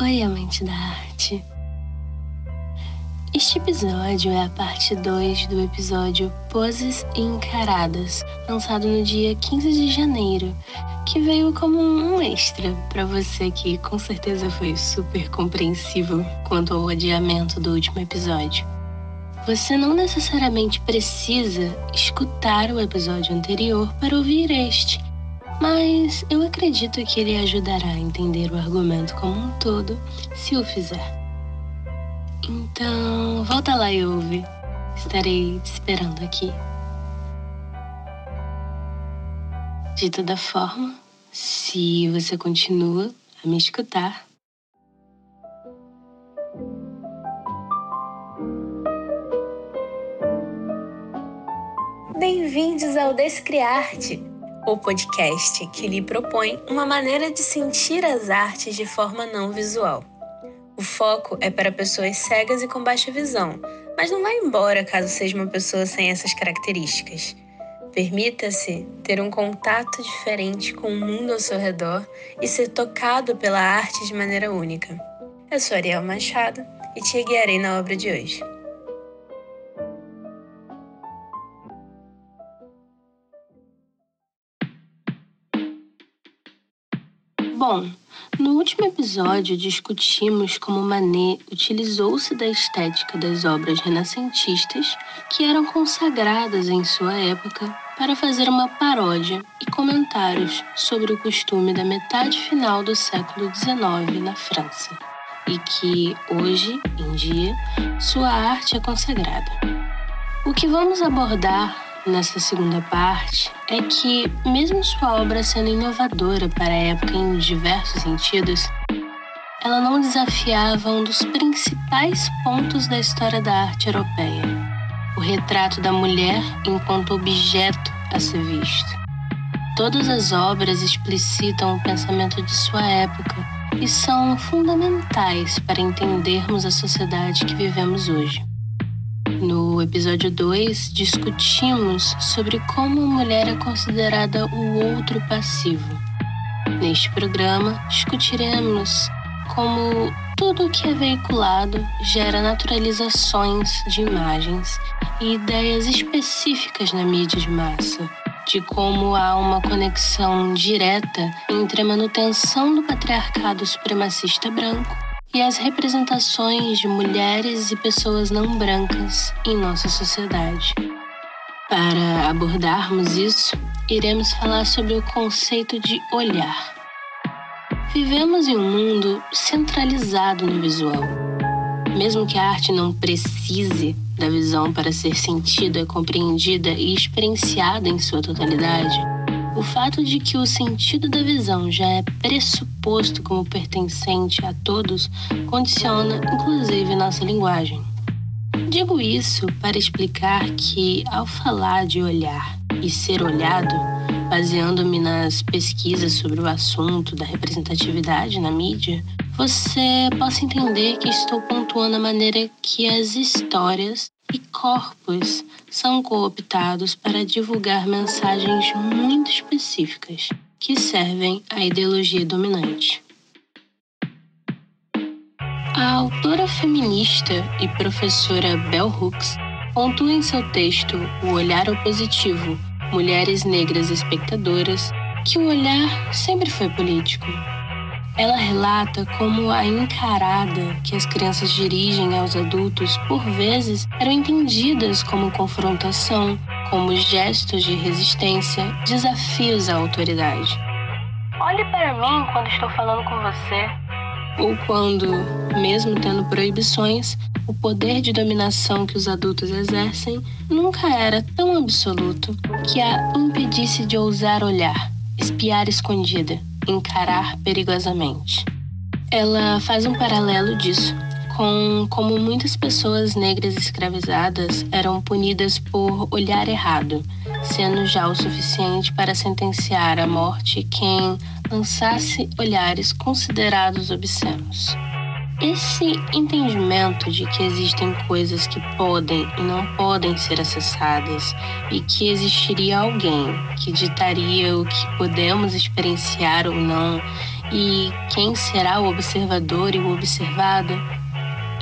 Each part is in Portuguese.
Oi, amante da arte. Este episódio é a parte 2 do episódio Poses e Encaradas, lançado no dia 15 de janeiro, que veio como um extra para você que com certeza foi super compreensivo quanto ao adiamento do último episódio. Você não necessariamente precisa escutar o episódio anterior para ouvir este, mas eu acredito que ele ajudará a entender o argumento como um todo se o fizer. Então, volta lá e ouve. Estarei te esperando aqui. De toda forma, se você continua a me escutar, Bem-vindos ao Descriarte, o podcast que lhe propõe uma maneira de sentir as artes de forma não visual. O foco é para pessoas cegas e com baixa visão, mas não vai embora caso seja uma pessoa sem essas características. Permita-se ter um contato diferente com o mundo ao seu redor e ser tocado pela arte de maneira única. Eu sou Ariel Machado e te guiarei na obra de hoje. Bom, no último episódio discutimos como Manet utilizou-se da estética das obras renascentistas que eram consagradas em sua época para fazer uma paródia e comentários sobre o costume da metade final do século XIX na França, e que hoje em dia sua arte é consagrada. O que vamos abordar nessa segunda parte é que, mesmo sua obra sendo inovadora para a época em diversos sentidos, ela não desafiava um dos principais pontos da história da arte europeia: o retrato da mulher enquanto objeto a ser visto. Todas as obras explicitam o pensamento de sua época e são fundamentais para entendermos a sociedade que vivemos hoje. No episódio 2, discutimos sobre como a mulher é considerada o outro passivo. Neste programa, discutiremos como tudo o que é veiculado gera naturalizações de imagens e ideias específicas na mídia de massa, de como há uma conexão direta entre a manutenção do patriarcado supremacista branco e as representações de mulheres e pessoas não brancas em nossa sociedade. Para abordarmos isso, iremos falar sobre o conceito de olhar. Vivemos em um mundo centralizado no visual. Mesmo que a arte não precise da visão para ser sentida, compreendida e experienciada em sua totalidade, o fato de que o sentido da visão já é pressuposto como pertencente a todos condiciona, inclusive, nossa linguagem. Digo isso para explicar que, ao falar de olhar e ser olhado, baseando-me nas pesquisas sobre o assunto da representatividade na mídia, você possa entender que estou pontuando a maneira que as histórias e corpos são cooptados para divulgar mensagens muito específicas que servem à ideologia dominante. A autora feminista e professora Bell Hooks pontua em seu texto O Olhar Opositivo Mulheres Negras Espectadoras que o olhar sempre foi político ela relata como a encarada que as crianças dirigem aos adultos por vezes eram entendidas como confrontação, como gestos de resistência, desafios à autoridade. Olhe para mim quando estou falando com você. Ou quando, mesmo tendo proibições, o poder de dominação que os adultos exercem nunca era tão absoluto que a impedisse de ousar olhar, espiar escondida encarar perigosamente. Ela faz um paralelo disso com como muitas pessoas negras escravizadas eram punidas por olhar errado, sendo já o suficiente para sentenciar à morte quem lançasse olhares considerados obscenos. Esse entendimento de que existem coisas que podem e não podem ser acessadas e que existiria alguém que ditaria o que podemos experienciar ou não e quem será o observador e o observado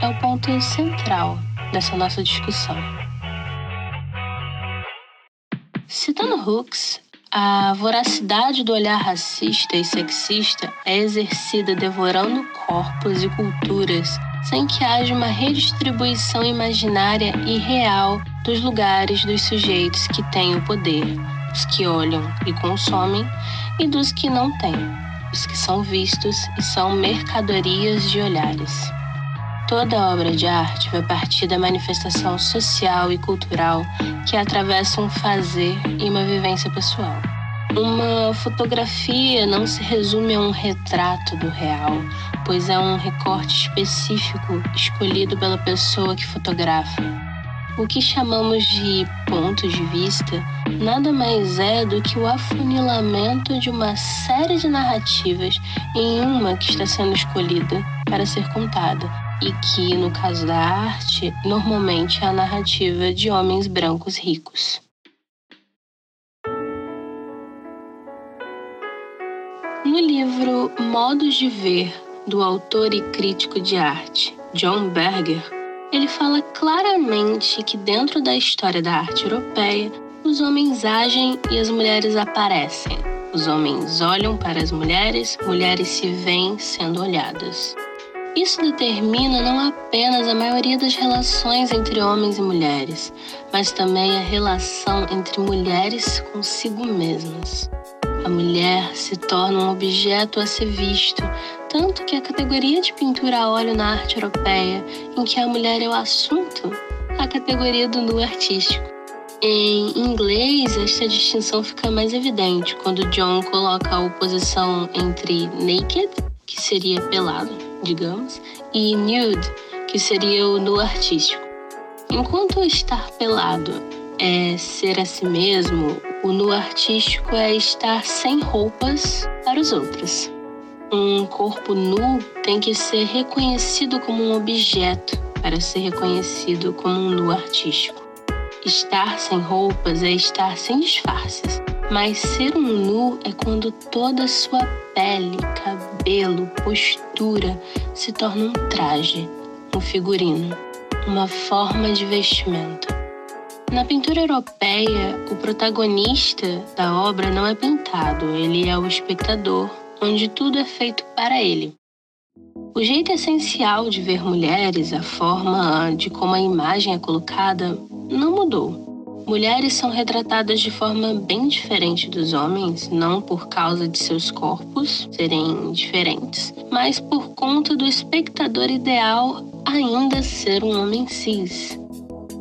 é o ponto central dessa nossa discussão. Citando Hooks, a voracidade do olhar racista e sexista é exercida devorando corpos e culturas sem que haja uma redistribuição imaginária e real dos lugares dos sujeitos que têm o poder, os que olham e consomem, e dos que não têm, os que são vistos e são mercadorias de olhares. Toda obra de arte vai partir da manifestação social e cultural que atravessa um fazer e uma vivência pessoal. Uma fotografia não se resume a um retrato do real, pois é um recorte específico escolhido pela pessoa que fotografa. O que chamamos de ponto de vista nada mais é do que o afunilamento de uma série de narrativas em uma que está sendo escolhida para ser contada, e que, no caso da arte, normalmente é a narrativa de homens brancos ricos. No livro Modos de Ver, do autor e crítico de arte John Berger, ele fala claramente que dentro da história da arte europeia, os homens agem e as mulheres aparecem. Os homens olham para as mulheres, mulheres se veem sendo olhadas. Isso determina não apenas a maioria das relações entre homens e mulheres, mas também a relação entre mulheres consigo mesmas. A mulher se torna um objeto a ser visto, tanto que a categoria de pintura a óleo na arte europeia, em que a mulher é o assunto, é a categoria do nu artístico. Em inglês, esta distinção fica mais evidente quando John coloca a oposição entre naked, que seria pelado, digamos, e nude, que seria o nu artístico. Enquanto estar pelado é ser a si mesmo, o nu artístico é estar sem roupas para os outros. Um corpo nu tem que ser reconhecido como um objeto para ser reconhecido como um nu artístico. Estar sem roupas é estar sem disfarces, mas ser um nu é quando toda a sua pele, cabelo, postura se torna um traje, um figurino, uma forma de vestimento. Na pintura europeia, o protagonista da obra não é pintado, ele é o espectador, onde tudo é feito para ele. O jeito essencial de ver mulheres, a forma de como a imagem é colocada, não mudou. Mulheres são retratadas de forma bem diferente dos homens, não por causa de seus corpos serem diferentes, mas por conta do espectador ideal ainda ser um homem cis.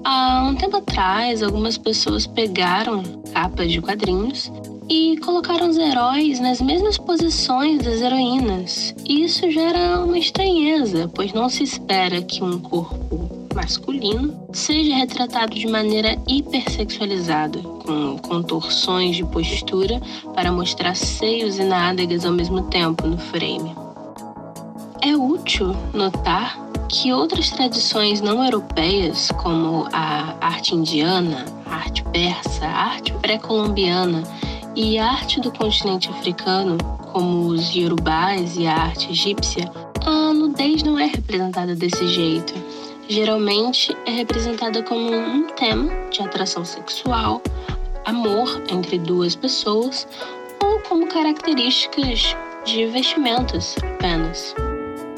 Há um tempo atrás, algumas pessoas pegaram capas de quadrinhos e colocaram os heróis nas mesmas posições das heroínas. E isso gera uma estranheza, pois não se espera que um corpo masculino seja retratado de maneira hipersexualizada, com contorções de postura para mostrar seios e nádegas ao mesmo tempo no frame. É útil notar que outras tradições não europeias, como a arte indiana, a arte persa, a arte pré-colombiana e a arte do continente africano, como os yorubás e a arte egípcia, a nudez não é representada desse jeito geralmente é representada como um tema de atração sexual, amor entre duas pessoas ou como características de vestimentas apenas.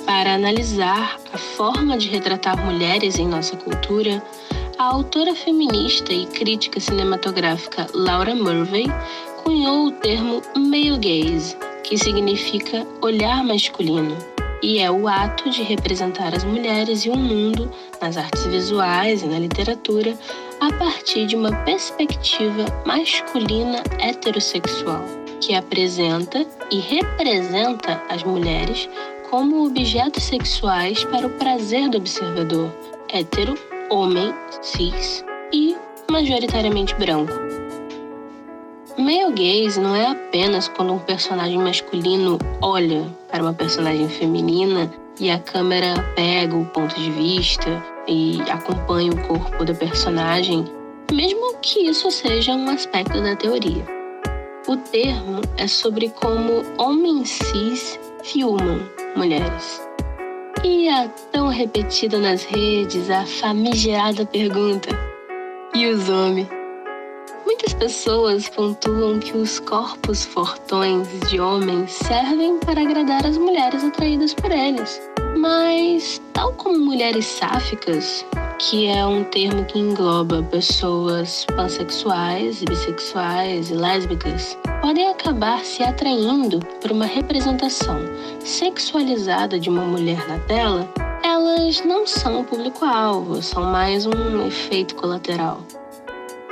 Para analisar a forma de retratar mulheres em nossa cultura, a autora feminista e crítica cinematográfica Laura Murphy cunhou o termo male gaze, que significa olhar masculino e é o ato de representar as mulheres e o mundo nas artes visuais e na literatura a partir de uma perspectiva masculina heterossexual, que apresenta e representa as mulheres como objetos sexuais para o prazer do observador, hétero, homem, cis e majoritariamente branco. Male gaze não é apenas quando um personagem masculino olha para uma personagem feminina e a câmera pega o ponto de vista e acompanha o corpo da personagem, mesmo que isso seja um aspecto da teoria. O termo é sobre como homens cis filmam mulheres. E a tão repetida nas redes a famigerada pergunta: e os homens? Muitas pessoas pontuam que os corpos fortões de homens servem para agradar as mulheres atraídas por eles. Mas, tal como mulheres sáficas, que é um termo que engloba pessoas pansexuais, bissexuais e lésbicas, podem acabar se atraindo por uma representação sexualizada de uma mulher na tela, elas não são o público-alvo, são mais um efeito colateral.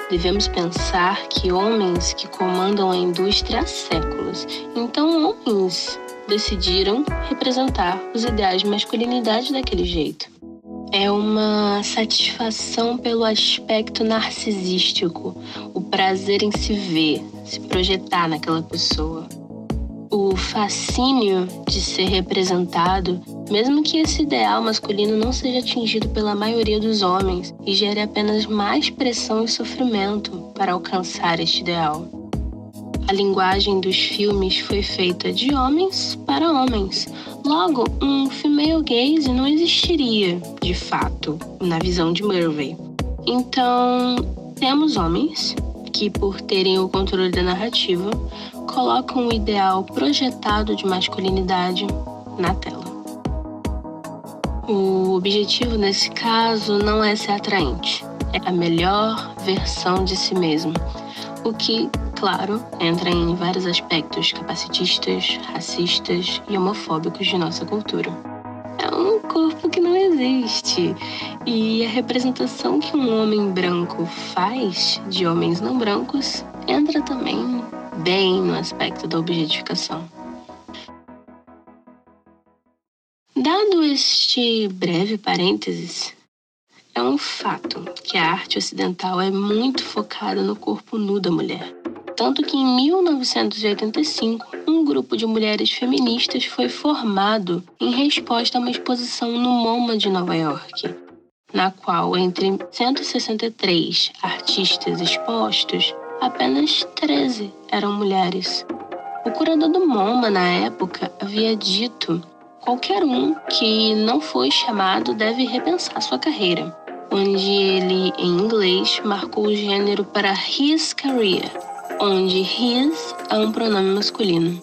Devemos pensar que homens que comandam a indústria há séculos, então homens decidiram representar os ideais de masculinidade daquele jeito. É uma satisfação pelo aspecto narcisístico, o prazer em se ver, se projetar naquela pessoa. O fascínio de ser representado, mesmo que esse ideal masculino não seja atingido pela maioria dos homens e gere apenas mais pressão e sofrimento para alcançar este ideal. A linguagem dos filmes foi feita de homens para homens. Logo, um female gaze não existiria, de fato, na visão de Murphy. Então, temos homens que, por terem o controle da narrativa, colocam o ideal projetado de masculinidade na tela. O objetivo nesse caso não é ser atraente, é a melhor versão de si mesmo, o que claro, entra em vários aspectos capacitistas, racistas e homofóbicos de nossa cultura. É um corpo que não existe. E a representação que um homem branco faz de homens não brancos entra também bem no aspecto da objetificação. Dado este breve parênteses, é um fato que a arte ocidental é muito focada no corpo nu da mulher. Tanto que em 1985, um grupo de mulheres feministas foi formado em resposta a uma exposição no MoMA de Nova York, na qual, entre 163 artistas expostos, apenas 13 eram mulheres. O curador do MoMA, na época, havia dito: qualquer um que não foi chamado deve repensar sua carreira, onde ele, em inglês, marcou o gênero para his career onde his é um pronome masculino.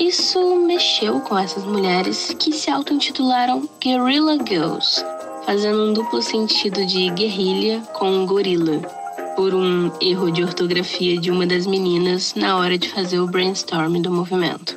Isso mexeu com essas mulheres que se auto-intitularam Guerrilla Girls, fazendo um duplo sentido de guerrilha com gorila, por um erro de ortografia de uma das meninas na hora de fazer o brainstorm do movimento.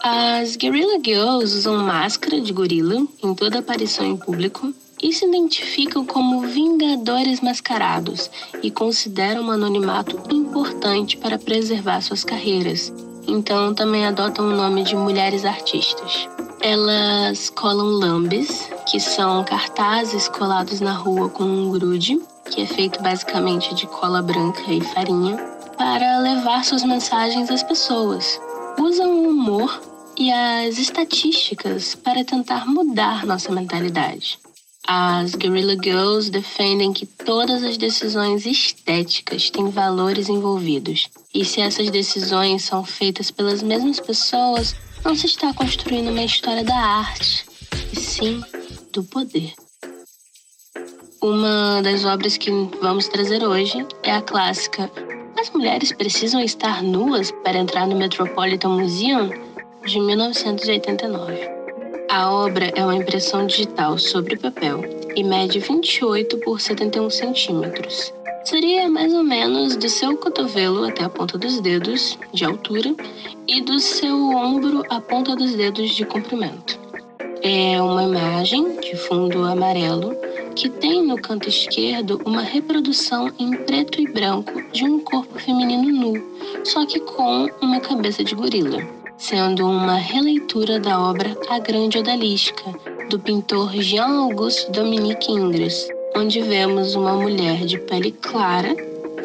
As Guerrilla Girls usam máscara de gorila em toda aparição em público e se identificam como vingadores mascarados e consideram o anonimato importante para preservar suas carreiras. Então também adotam o nome de mulheres artistas. Elas colam lambes, que são cartazes colados na rua com um grude, que é feito basicamente de cola branca e farinha, para levar suas mensagens às pessoas. Usam o humor e as estatísticas para tentar mudar nossa mentalidade. As Guerrilla Girls defendem que todas as decisões estéticas têm valores envolvidos. E se essas decisões são feitas pelas mesmas pessoas, não se está construindo uma história da arte, e sim do poder. Uma das obras que vamos trazer hoje é a clássica As Mulheres Precisam Estar Nuas para Entrar no Metropolitan Museum, de 1989. A obra é uma impressão digital sobre papel e mede 28 por 71 centímetros. Seria mais ou menos do seu cotovelo até a ponta dos dedos de altura e do seu ombro à ponta dos dedos de comprimento. É uma imagem de fundo amarelo que tem no canto esquerdo uma reprodução em preto e branco de um corpo feminino nu, só que com uma cabeça de gorila sendo uma releitura da obra A Grande Odalisca, do pintor Jean-Auguste Dominique Ingres, onde vemos uma mulher de pele clara,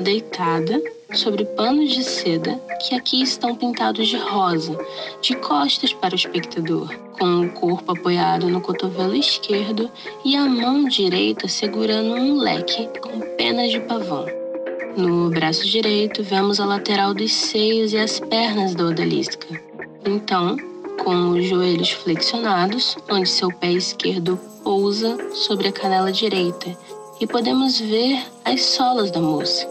deitada, sobre panos de seda que aqui estão pintados de rosa, de costas para o espectador, com o corpo apoiado no cotovelo esquerdo e a mão direita segurando um leque com penas de pavão. No braço direito, vemos a lateral dos seios e as pernas da odalisca, então, com os joelhos flexionados, onde seu pé esquerdo pousa sobre a canela direita, e podemos ver as solas da moça.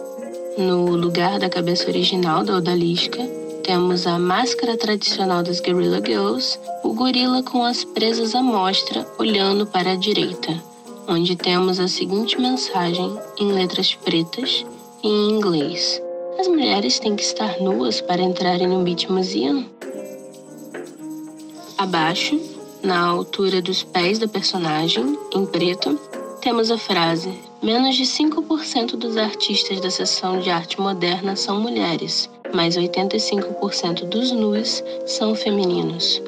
No lugar da cabeça original da odalisca, temos a máscara tradicional das Guerrilla Girls, o gorila com as presas à mostra olhando para a direita, onde temos a seguinte mensagem em letras pretas e em inglês. As mulheres têm que estar nuas para entrarem no Beach Museum? Abaixo, na altura dos pés da personagem, em preto, temos a frase: Menos de 5% dos artistas da seção de arte moderna são mulheres, mas 85% dos nus são femininos.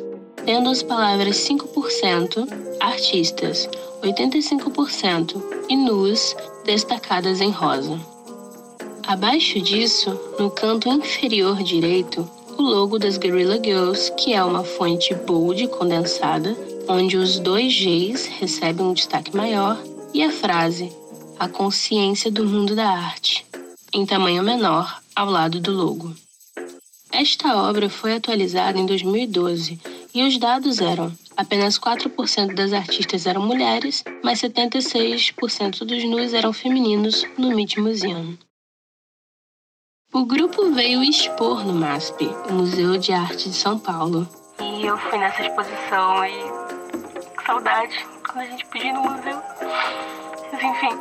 Tendo as palavras 5%, artistas, 85% e nus destacadas em rosa. Abaixo disso, no canto inferior direito, o logo das Guerrilla Girls, que é uma fonte bold condensada, onde os dois Gs recebem um destaque maior, e a frase A consciência do mundo da arte, em tamanho menor, ao lado do logo. Esta obra foi atualizada em 2012 e os dados eram: apenas 4% das artistas eram mulheres, mas 76% dos nus eram femininos no Meet Museum. O grupo veio expor no MASP, o Museu de Arte de São Paulo. E eu fui nessa exposição e. Que saudade quando a gente podia ir no museu. Mas enfim.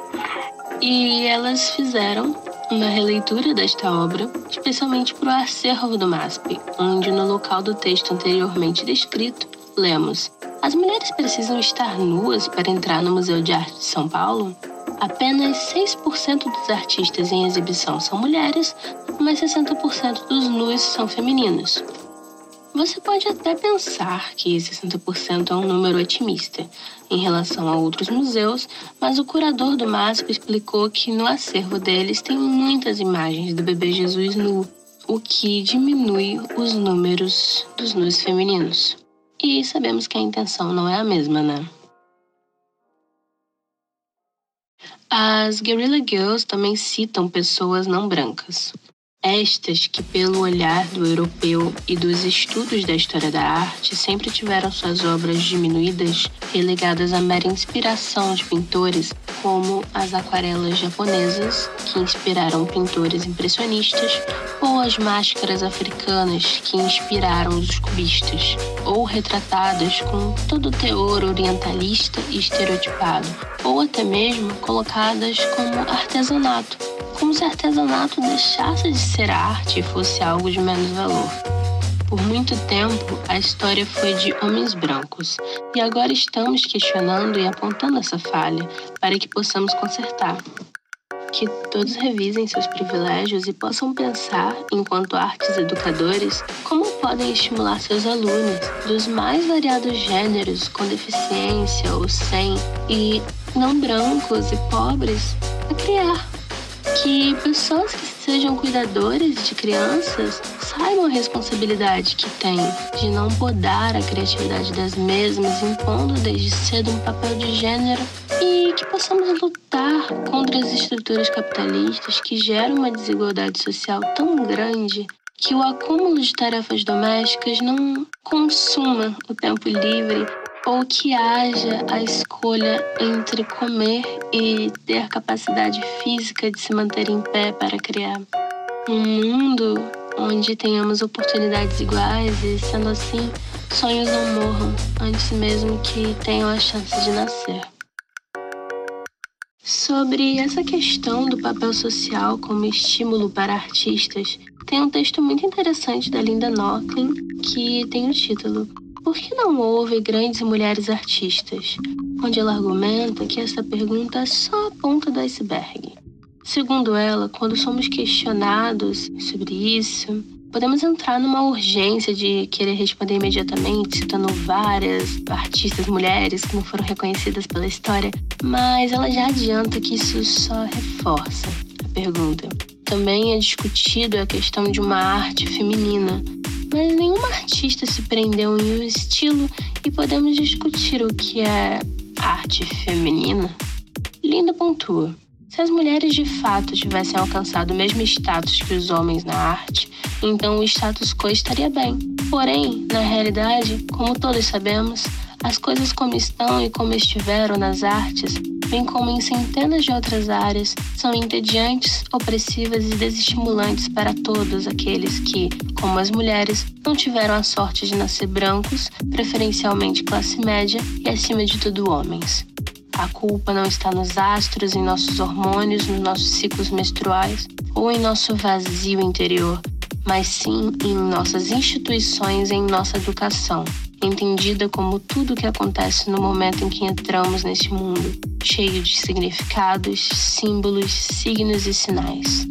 E elas fizeram uma releitura desta obra, especialmente para o acervo do MASP, onde no local do texto anteriormente descrito, lemos: As mulheres precisam estar nuas para entrar no Museu de Arte de São Paulo? Apenas 6% dos artistas em exibição são mulheres, mas 60% dos nus são femininos. Você pode até pensar que 60% é um número otimista em relação a outros museus, mas o curador do MASP explicou que no acervo deles tem muitas imagens do bebê Jesus nu, o que diminui os números dos nus femininos. E sabemos que a intenção não é a mesma, né? As Guerrilla Girls também citam pessoas não brancas. Estas que, pelo olhar do europeu e dos estudos da história da arte, sempre tiveram suas obras diminuídas relegadas à mera inspiração de pintores, como as aquarelas japonesas, que inspiraram pintores impressionistas, ou as máscaras africanas, que inspiraram os cubistas, ou retratadas com todo o teor orientalista e estereotipado, ou até mesmo colocadas como artesanato como se artesanato deixasse de ser arte fosse algo de menos valor. Por muito tempo, a história foi de homens brancos, e agora estamos questionando e apontando essa falha para que possamos consertar. Que todos revisem seus privilégios e possam pensar, enquanto artes educadores, como podem estimular seus alunos dos mais variados gêneros, com deficiência ou sem, e não brancos e pobres, a criar que pessoas que sejam cuidadores de crianças saibam a responsabilidade que têm de não podar a criatividade das mesmas, impondo desde cedo um papel de gênero e que possamos lutar contra as estruturas capitalistas que geram uma desigualdade social tão grande que o acúmulo de tarefas domésticas não consuma o tempo livre ou que haja a escolha entre comer e ter capacidade física de se manter em pé para criar. Um mundo onde tenhamos oportunidades iguais e, sendo assim, sonhos não morram antes mesmo que tenham a chance de nascer. Sobre essa questão do papel social como estímulo para artistas, tem um texto muito interessante da Linda Nochlin que tem o título por que não houve grandes mulheres artistas? Onde ela argumenta que essa pergunta é só a ponta do iceberg. Segundo ela, quando somos questionados sobre isso, podemos entrar numa urgência de querer responder imediatamente, citando várias artistas mulheres que não foram reconhecidas pela história, mas ela já adianta que isso só reforça a pergunta. Também é discutido a questão de uma arte feminina, mas nenhuma artista se prendeu em um estilo e podemos discutir o que é arte feminina. Linda pontua. Se as mulheres de fato tivessem alcançado o mesmo status que os homens na arte, então o status quo estaria bem. Porém, na realidade, como todos sabemos, as coisas como estão e como estiveram nas artes, bem como em centenas de outras áreas, são entediantes, opressivas e desestimulantes para todos aqueles que, como as mulheres, não tiveram a sorte de nascer brancos, preferencialmente classe média e acima de tudo homens. A culpa não está nos astros, em nossos hormônios, nos nossos ciclos menstruais ou em nosso vazio interior, mas sim em nossas instituições e em nossa educação entendida como tudo o que acontece no momento em que entramos neste mundo, cheio de significados, símbolos, signos e sinais.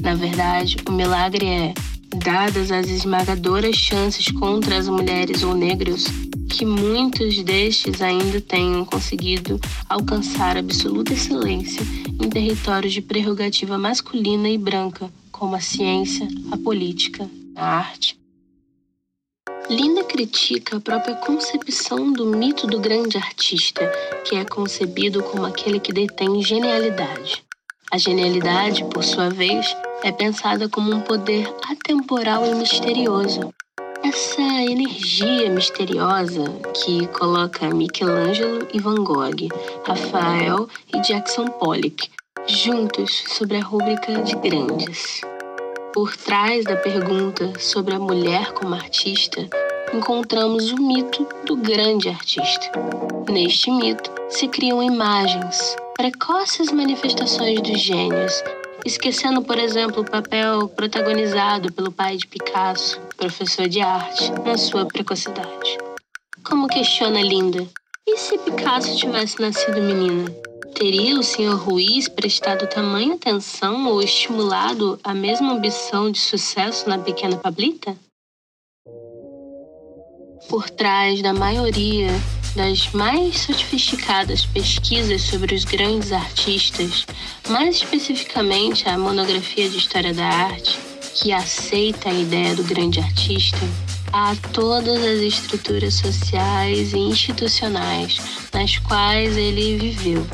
Na verdade, o milagre é, dadas as esmagadoras chances contra as mulheres ou negros, que muitos destes ainda tenham conseguido alcançar absoluta excelência em territórios de prerrogativa masculina e branca, como a ciência, a política, a arte, Linda critica a própria concepção do mito do grande artista, que é concebido como aquele que detém genialidade. A genialidade, por sua vez, é pensada como um poder atemporal e misterioso. Essa energia misteriosa que coloca Michelangelo e Van Gogh, Rafael e Jackson Pollock juntos sobre a rúbrica de grandes. Por trás da pergunta sobre a mulher como artista, encontramos o mito do grande artista. Neste mito se criam imagens, precoces manifestações dos gênios, esquecendo, por exemplo, o papel protagonizado pelo pai de Picasso, professor de arte, na sua precocidade. Como questiona Linda, e se Picasso tivesse nascido menina? Teria o Sr. Ruiz prestado tamanha atenção ou estimulado a mesma ambição de sucesso na pequena Pablita? Por trás da maioria das mais sofisticadas pesquisas sobre os grandes artistas, mais especificamente a monografia de História da Arte, que aceita a ideia do grande artista, há todas as estruturas sociais e institucionais nas quais ele viveu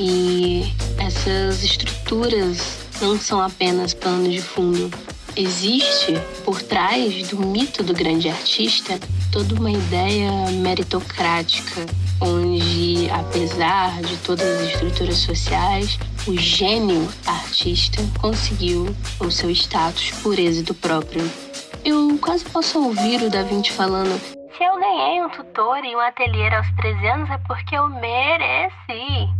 e essas estruturas não são apenas pano de fundo. Existe, por trás do mito do grande artista, toda uma ideia meritocrática, onde, apesar de todas as estruturas sociais, o gênio artista conseguiu o seu status por êxito próprio. Eu quase posso ouvir o Da Vinci falando: Se eu ganhei um tutor e um ateliê aos 13 anos é porque eu mereci.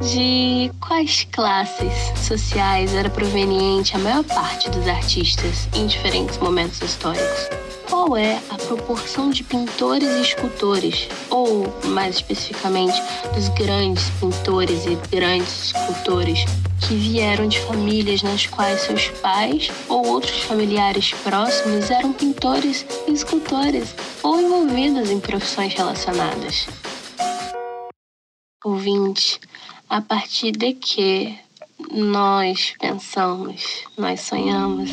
De quais classes sociais era proveniente a maior parte dos artistas em diferentes momentos históricos? Qual é a proporção de pintores e escultores, ou, mais especificamente, dos grandes pintores e grandes escultores que vieram de famílias nas quais seus pais ou outros familiares próximos eram pintores e escultores ou envolvidos em profissões relacionadas? Ouvinte, a partir de que nós pensamos, nós sonhamos,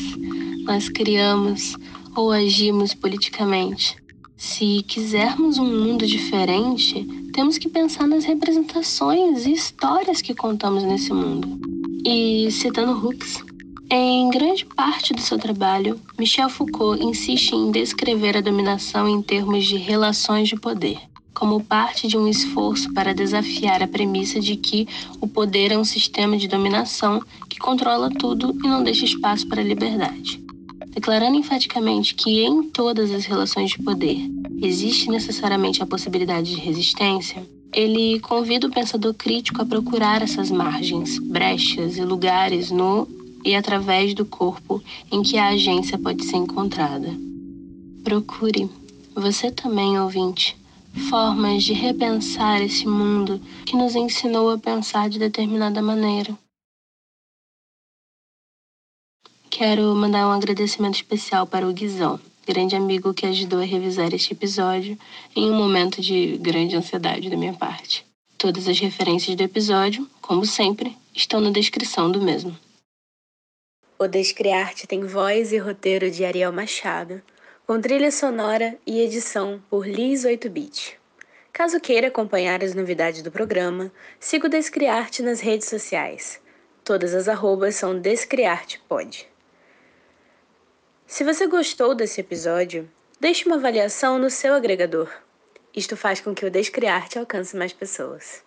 nós criamos ou agimos politicamente. Se quisermos um mundo diferente, temos que pensar nas representações e histórias que contamos nesse mundo. E citando Hooks, em grande parte do seu trabalho, Michel Foucault insiste em descrever a dominação em termos de relações de poder como parte de um esforço para desafiar a premissa de que o poder é um sistema de dominação que controla tudo e não deixa espaço para a liberdade. Declarando enfaticamente que em todas as relações de poder existe necessariamente a possibilidade de resistência, ele convida o pensador crítico a procurar essas margens, brechas e lugares no e através do corpo em que a agência pode ser encontrada. Procure, você também, ouvinte, formas de repensar esse mundo que nos ensinou a pensar de determinada maneira. Quero mandar um agradecimento especial para o Guizão, grande amigo que ajudou a revisar este episódio em um momento de grande ansiedade da minha parte. Todas as referências do episódio, como sempre, estão na descrição do mesmo. O Descriarte tem voz e roteiro de Ariel Machado com trilha sonora e edição por Liz 8-Bit. Caso queira acompanhar as novidades do programa, siga o Descriarte nas redes sociais. Todas as arrobas são DescriartePod. Se você gostou desse episódio, deixe uma avaliação no seu agregador. Isto faz com que o Descriarte alcance mais pessoas.